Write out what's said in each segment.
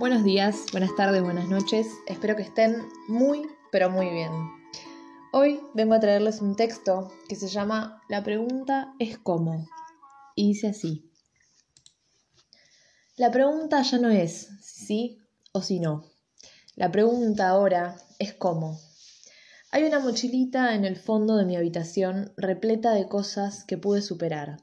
Buenos días, buenas tardes, buenas noches. Espero que estén muy, pero muy bien. Hoy vengo a traerles un texto que se llama La pregunta es cómo. Y dice así. La pregunta ya no es si sí o si no. La pregunta ahora es cómo. Hay una mochilita en el fondo de mi habitación repleta de cosas que pude superar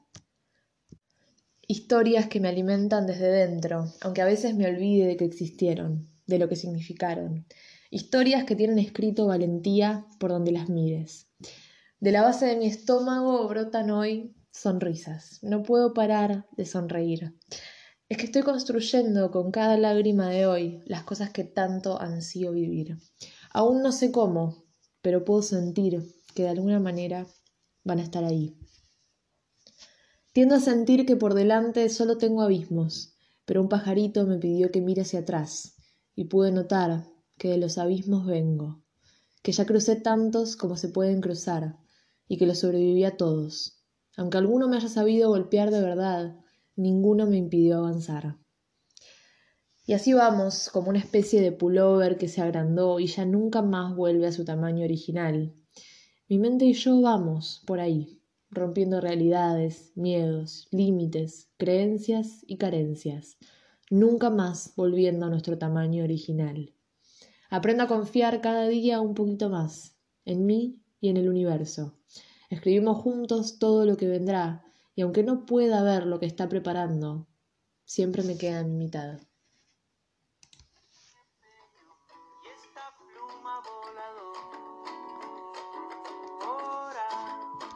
historias que me alimentan desde dentro, aunque a veces me olvide de que existieron, de lo que significaron. Historias que tienen escrito valentía por donde las mires. De la base de mi estómago brotan hoy sonrisas. No puedo parar de sonreír. Es que estoy construyendo con cada lágrima de hoy las cosas que tanto ansío vivir. Aún no sé cómo, pero puedo sentir que de alguna manera van a estar ahí. Tiendo a sentir que por delante solo tengo abismos, pero un pajarito me pidió que mire hacia atrás, y pude notar que de los abismos vengo, que ya crucé tantos como se pueden cruzar, y que los sobreviví a todos. Aunque alguno me haya sabido golpear de verdad, ninguno me impidió avanzar. Y así vamos, como una especie de pullover que se agrandó y ya nunca más vuelve a su tamaño original. Mi mente y yo vamos por ahí, rompiendo realidades, miedos, límites, creencias y carencias, nunca más volviendo a nuestro tamaño original. Aprendo a confiar cada día un poquito más, en mí y en el universo. Escribimos juntos todo lo que vendrá, y aunque no pueda ver lo que está preparando, siempre me queda en mi mitad.